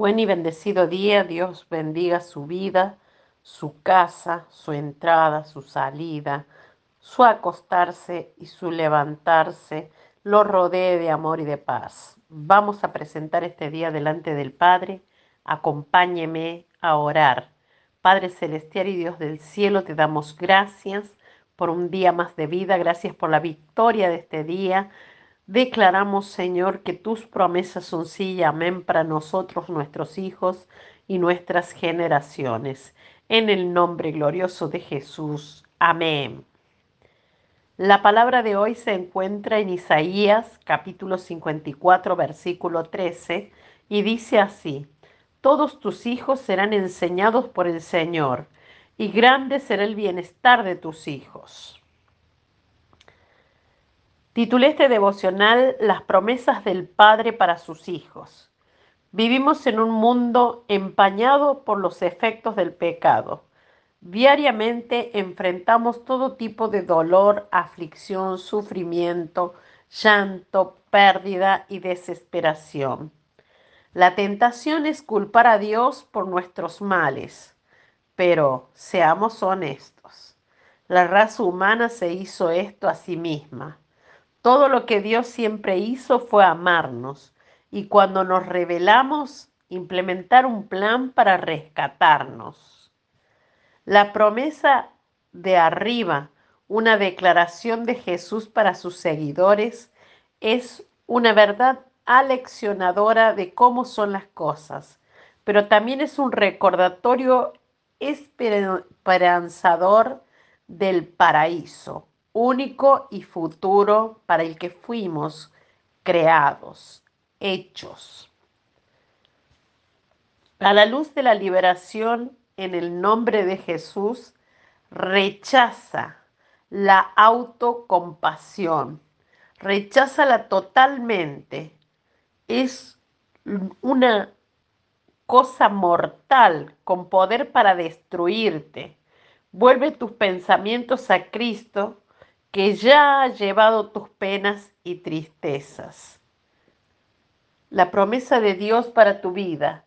Buen y bendecido día, Dios bendiga su vida, su casa, su entrada, su salida, su acostarse y su levantarse, lo rodee de amor y de paz. Vamos a presentar este día delante del Padre. Acompáñeme a orar. Padre Celestial y Dios del cielo, te damos gracias por un día más de vida, gracias por la victoria de este día, Declaramos, Señor, que tus promesas son sí y amén para nosotros, nuestros hijos y nuestras generaciones. En el nombre glorioso de Jesús. Amén. La palabra de hoy se encuentra en Isaías capítulo 54, versículo 13, y dice así, Todos tus hijos serán enseñados por el Señor, y grande será el bienestar de tus hijos. Titulé este devocional Las promesas del Padre para sus hijos. Vivimos en un mundo empañado por los efectos del pecado. Diariamente enfrentamos todo tipo de dolor, aflicción, sufrimiento, llanto, pérdida y desesperación. La tentación es culpar a Dios por nuestros males, pero seamos honestos. La raza humana se hizo esto a sí misma. Todo lo que Dios siempre hizo fue amarnos y cuando nos revelamos, implementar un plan para rescatarnos. La promesa de arriba, una declaración de Jesús para sus seguidores, es una verdad aleccionadora de cómo son las cosas, pero también es un recordatorio esperanzador del paraíso único y futuro para el que fuimos creados, hechos. A la luz de la liberación en el nombre de Jesús, rechaza la autocompasión, recházala totalmente. Es una cosa mortal con poder para destruirte. Vuelve tus pensamientos a Cristo que ya ha llevado tus penas y tristezas. La promesa de Dios para tu vida.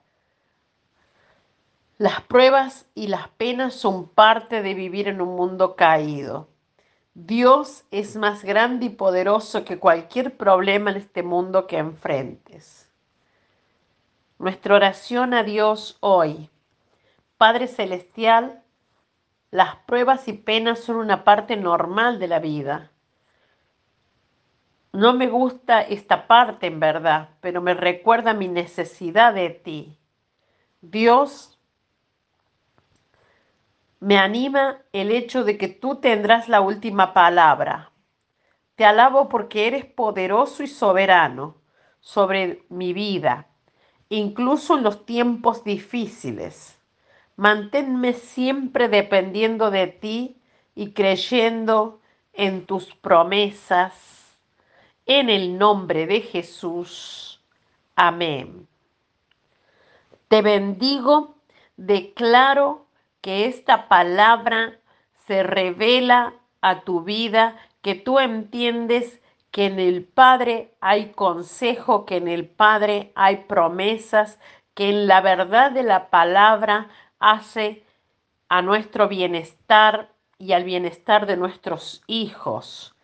Las pruebas y las penas son parte de vivir en un mundo caído. Dios es más grande y poderoso que cualquier problema en este mundo que enfrentes. Nuestra oración a Dios hoy. Padre Celestial, las pruebas y penas son una parte normal de la vida. No me gusta esta parte en verdad, pero me recuerda mi necesidad de ti. Dios me anima el hecho de que tú tendrás la última palabra. Te alabo porque eres poderoso y soberano sobre mi vida, incluso en los tiempos difíciles. Manténme siempre dependiendo de ti y creyendo en tus promesas. En el nombre de Jesús. Amén. Te bendigo, declaro que esta palabra se revela a tu vida, que tú entiendes que en el Padre hay consejo, que en el Padre hay promesas, que en la verdad de la palabra hace a nuestro bienestar y al bienestar de nuestros hijos,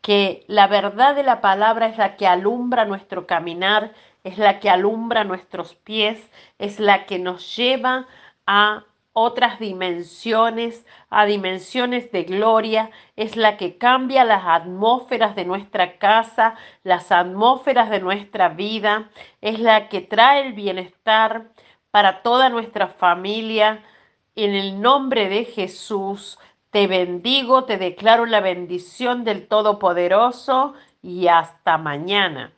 que la verdad de la palabra es la que alumbra nuestro caminar, es la que alumbra nuestros pies, es la que nos lleva a otras dimensiones, a dimensiones de gloria, es la que cambia las atmósferas de nuestra casa, las atmósferas de nuestra vida, es la que trae el bienestar, para toda nuestra familia. En el nombre de Jesús, te bendigo, te declaro la bendición del Todopoderoso y hasta mañana.